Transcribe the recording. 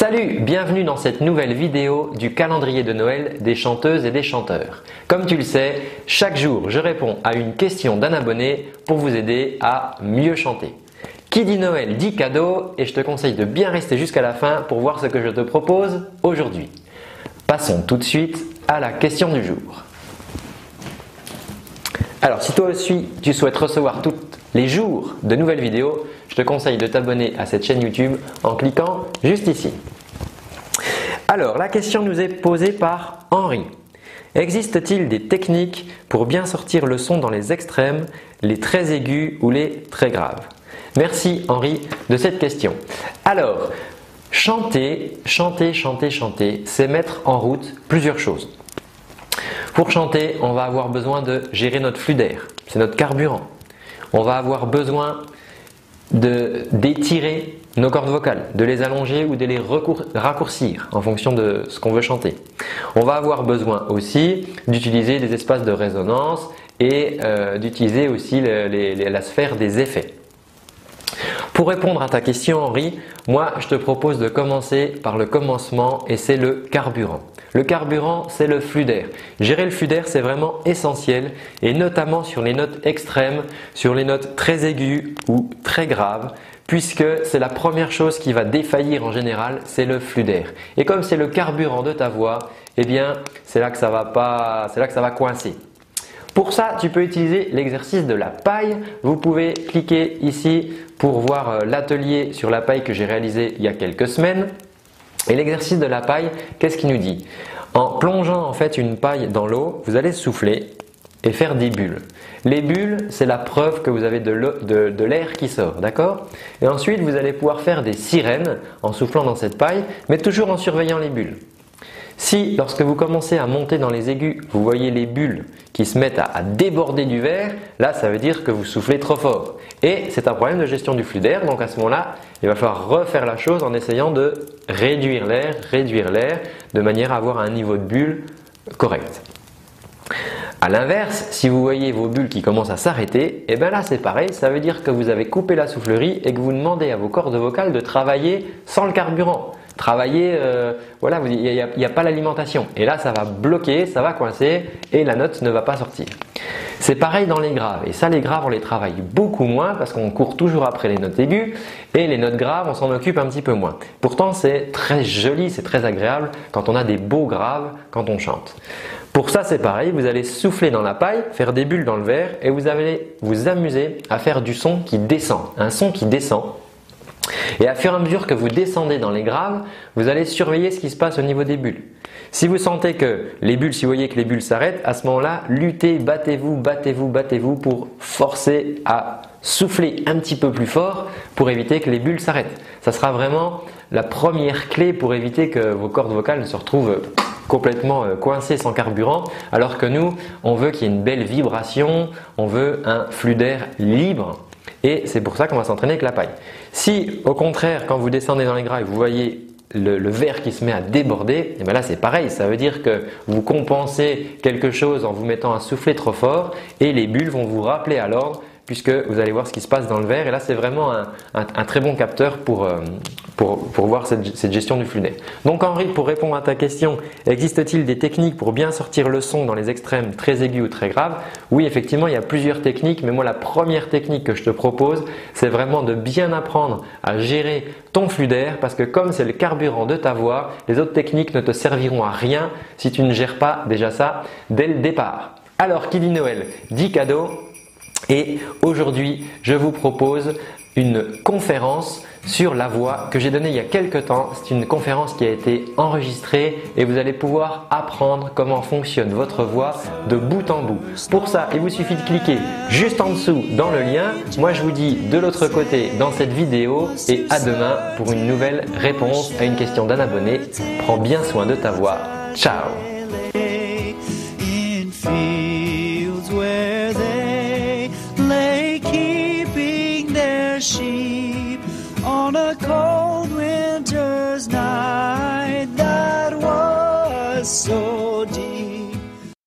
Salut, bienvenue dans cette nouvelle vidéo du calendrier de Noël des chanteuses et des chanteurs. Comme tu le sais, chaque jour je réponds à une question d'un abonné pour vous aider à mieux chanter. Qui dit Noël dit cadeau et je te conseille de bien rester jusqu'à la fin pour voir ce que je te propose aujourd'hui. Passons tout de suite à la question du jour. Alors si toi aussi tu souhaites recevoir tous les jours de nouvelles vidéos, je te conseille de t'abonner à cette chaîne YouTube en cliquant juste ici. Alors, la question nous est posée par Henri. Existe-t-il des techniques pour bien sortir le son dans les extrêmes, les très aigus ou les très graves? Merci Henri de cette question. Alors, chanter, chanter, chanter, chanter, c'est mettre en route plusieurs choses. Pour chanter, on va avoir besoin de gérer notre flux d'air, c'est notre carburant. On va avoir besoin d'étirer nos cordes vocales, de les allonger ou de les raccourcir en fonction de ce qu'on veut chanter. On va avoir besoin aussi d'utiliser des espaces de résonance et euh, d'utiliser aussi la sphère des effets. Pour répondre à ta question Henri, moi je te propose de commencer par le commencement et c'est le carburant. Le carburant, c'est le flux d'air. Gérer le flux d'air, c'est vraiment essentiel et notamment sur les notes extrêmes, sur les notes très aiguës ou très graves, puisque c'est la première chose qui va défaillir en général, c'est le flux d'air. Et comme c'est le carburant de ta voix, eh bien, c'est là que ça va pas, c'est là que ça va coincer. Pour ça, tu peux utiliser l'exercice de la paille. Vous pouvez cliquer ici pour voir euh, l'atelier sur la paille que j'ai réalisé il y a quelques semaines. Et l'exercice de la paille, qu'est-ce qu'il nous dit? En plongeant en fait une paille dans l'eau, vous allez souffler et faire des bulles. Les bulles, c'est la preuve que vous avez de l'air qui sort, d'accord? Et ensuite, vous allez pouvoir faire des sirènes en soufflant dans cette paille, mais toujours en surveillant les bulles. Si, lorsque vous commencez à monter dans les aigus, vous voyez les bulles qui se mettent à, déborder du verre, là, ça veut dire que vous soufflez trop fort. Et c'est un problème de gestion du flux d'air. Donc à ce moment-là, il va falloir refaire la chose en essayant de réduire l'air, réduire l'air, de manière à avoir un niveau de bulle correct. A l'inverse, si vous voyez vos bulles qui commencent à s'arrêter, et eh bien là c'est pareil, ça veut dire que vous avez coupé la soufflerie et que vous demandez à vos cordes vocales de travailler sans le carburant travailler, euh, voilà, il n'y a, pas l'alimentation. Et là, ça va bloquer, ça va coincer et la note ne va pas sortir. C'est pareil dans les graves. Et ça, les graves, on les travaille beaucoup moins parce qu'on court toujours après les notes aiguës et les notes graves, on s'en occupe un petit peu moins. Pourtant, c'est très joli, c'est très agréable quand on a des beaux graves quand on chante. Pour ça, c'est pareil, vous allez souffler dans la paille, faire des bulles dans le verre et vous allez vous amuser à faire du son qui descend. Un son qui descend, et à fur et à mesure que vous descendez dans les graves, vous allez surveiller ce qui se passe au niveau des bulles. Si vous sentez que les bulles, si vous voyez que les bulles s'arrêtent, à ce moment-là, luttez, battez-vous, battez-vous, battez-vous pour forcer à souffler un petit peu plus fort pour éviter que les bulles s'arrêtent. Ça sera vraiment la première clé pour éviter que vos cordes vocales ne se retrouvent complètement euh, coincées sans carburant, alors que nous, on veut qu'il y ait une belle vibration, on veut un flux d'air libre et c'est pour ça qu'on va s'entraîner avec la paille. Si au contraire, quand vous descendez dans les graves, vous voyez le, verre qui se met à déborder, et eh bien là c'est pareil, ça veut dire que vous compensez quelque chose en vous mettant à souffler trop fort et les bulles vont vous rappeler à l'ordre puisque vous allez voir ce qui se passe dans le verre. Et là, c'est vraiment un, très bon capteur pour, euh, voir cette, gestion du flux d'air. Donc Henri, pour répondre à ta question, existe-t-il des techniques pour bien sortir le son dans les extrêmes très aigus ou très graves? Oui, effectivement, il y a plusieurs techniques, mais moi, la première technique que je te propose, c'est vraiment de bien apprendre à gérer ton flux d'air, parce que comme c'est le carburant de ta voix, les autres techniques ne te serviront à rien si tu ne gères pas déjà ça dès le départ. Alors, qui dit Noël dit cadeau. Et aujourd'hui, je vous propose une conférence sur la voix que j'ai donnée il y a quelques temps. C'est une conférence qui a été enregistrée et vous allez pouvoir apprendre comment fonctionne votre voix de bout en bout. Pour ça, il vous suffit de cliquer juste en dessous dans le lien. Moi, je vous dis de l'autre côté dans cette vidéo et à demain pour une nouvelle réponse à une question d'un abonné. Prends bien soin de ta voix. Ciao on a cold